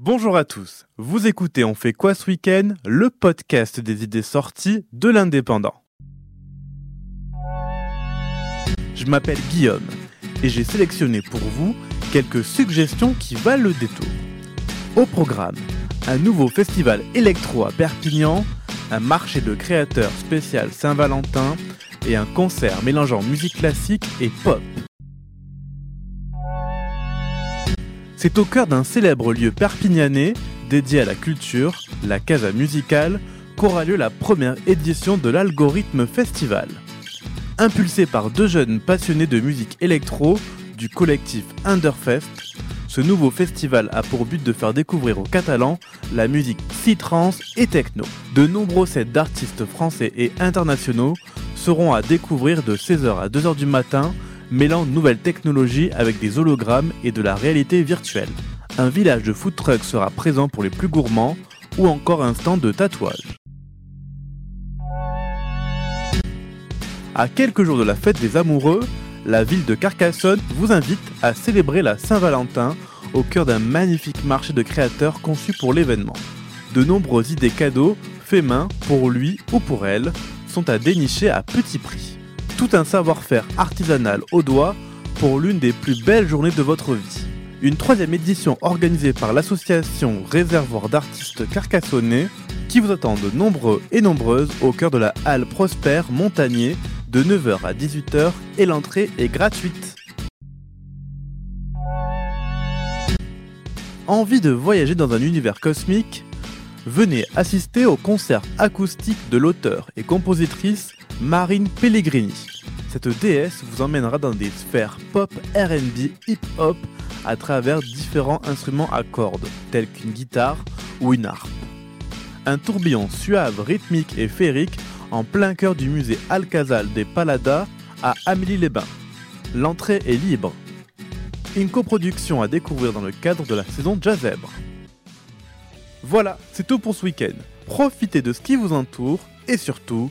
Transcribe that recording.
Bonjour à tous, vous écoutez On fait quoi ce week-end, le podcast des idées sorties de l'indépendant. Je m'appelle Guillaume et j'ai sélectionné pour vous quelques suggestions qui valent le détour. Au programme, un nouveau festival électro à Perpignan, un marché de créateurs spécial Saint-Valentin et un concert mélangeant musique classique et pop. C'est au cœur d'un célèbre lieu perpignanais dédié à la culture, la Casa Musicale, qu'aura lieu la première édition de l'Algorithme Festival. Impulsé par deux jeunes passionnés de musique électro du collectif Underfest, ce nouveau festival a pour but de faire découvrir aux Catalans la musique psy-trance et techno. De nombreux sets d'artistes français et internationaux seront à découvrir de 16h à 2h du matin mêlant nouvelles technologies avec des hologrammes et de la réalité virtuelle. Un village de food truck sera présent pour les plus gourmands ou encore un stand de tatouage. À quelques jours de la fête des amoureux, la ville de Carcassonne vous invite à célébrer la Saint-Valentin au cœur d'un magnifique marché de créateurs conçu pour l'événement. De nombreuses idées cadeaux, faits main, pour lui ou pour elle, sont à dénicher à petit prix tout un savoir-faire artisanal au doigt pour l'une des plus belles journées de votre vie. Une troisième édition organisée par l'association Réservoir d'artistes carcassonnais qui vous attend de nombreux et nombreuses au cœur de la halle Prosper Montagnier de 9h à 18h et l'entrée est gratuite. Envie de voyager dans un univers cosmique? Venez assister au concert acoustique de l'auteur et compositrice Marine Pellegrini. Cette déesse vous emmènera dans des sphères pop, RB, hip-hop à travers différents instruments à cordes, tels qu'une guitare ou une harpe. Un tourbillon suave, rythmique et féerique en plein cœur du musée Alcazal des Paladas à Amélie-les-Bains. L'entrée est libre. Une coproduction à découvrir dans le cadre de la saison Jazzèbre. Voilà, c'est tout pour ce week-end. Profitez de ce qui vous entoure et surtout,